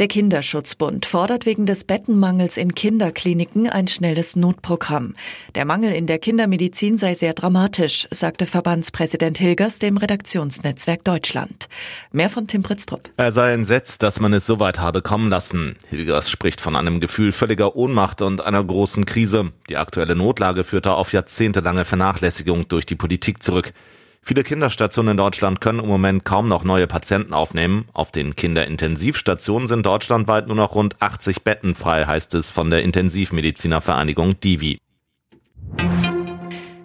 Der Kinderschutzbund fordert wegen des Bettenmangels in Kinderkliniken ein schnelles Notprogramm. Der Mangel in der Kindermedizin sei sehr dramatisch, sagte Verbandspräsident Hilgers dem Redaktionsnetzwerk Deutschland. Mehr von Tim Pritztrup. Er sei entsetzt, dass man es so weit habe kommen lassen. Hilgers spricht von einem Gefühl völliger Ohnmacht und einer großen Krise. Die aktuelle Notlage führte auf jahrzehntelange Vernachlässigung durch die Politik zurück. Viele Kinderstationen in Deutschland können im Moment kaum noch neue Patienten aufnehmen. Auf den Kinderintensivstationen sind deutschlandweit nur noch rund 80 Betten frei, heißt es von der Intensivmedizinervereinigung Divi.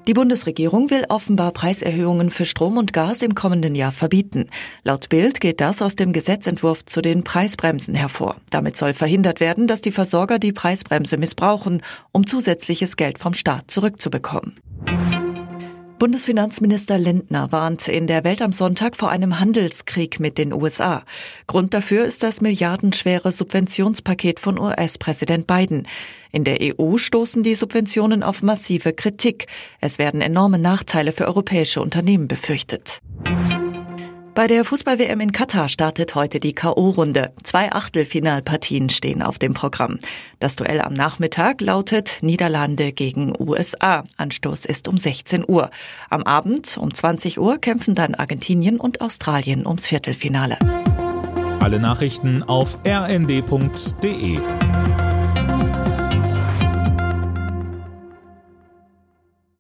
Die Bundesregierung will offenbar Preiserhöhungen für Strom und Gas im kommenden Jahr verbieten. Laut Bild geht das aus dem Gesetzentwurf zu den Preisbremsen hervor. Damit soll verhindert werden, dass die Versorger die Preisbremse missbrauchen, um zusätzliches Geld vom Staat zurückzubekommen. Bundesfinanzminister Lindner warnt in der Welt am Sonntag vor einem Handelskrieg mit den USA. Grund dafür ist das milliardenschwere Subventionspaket von US-Präsident Biden. In der EU stoßen die Subventionen auf massive Kritik. Es werden enorme Nachteile für europäische Unternehmen befürchtet. Bei der Fußball-WM in Katar startet heute die K.O.-Runde. Zwei Achtelfinalpartien stehen auf dem Programm. Das Duell am Nachmittag lautet Niederlande gegen USA. Anstoß ist um 16 Uhr. Am Abend um 20 Uhr kämpfen dann Argentinien und Australien ums Viertelfinale. Alle Nachrichten auf rnd.de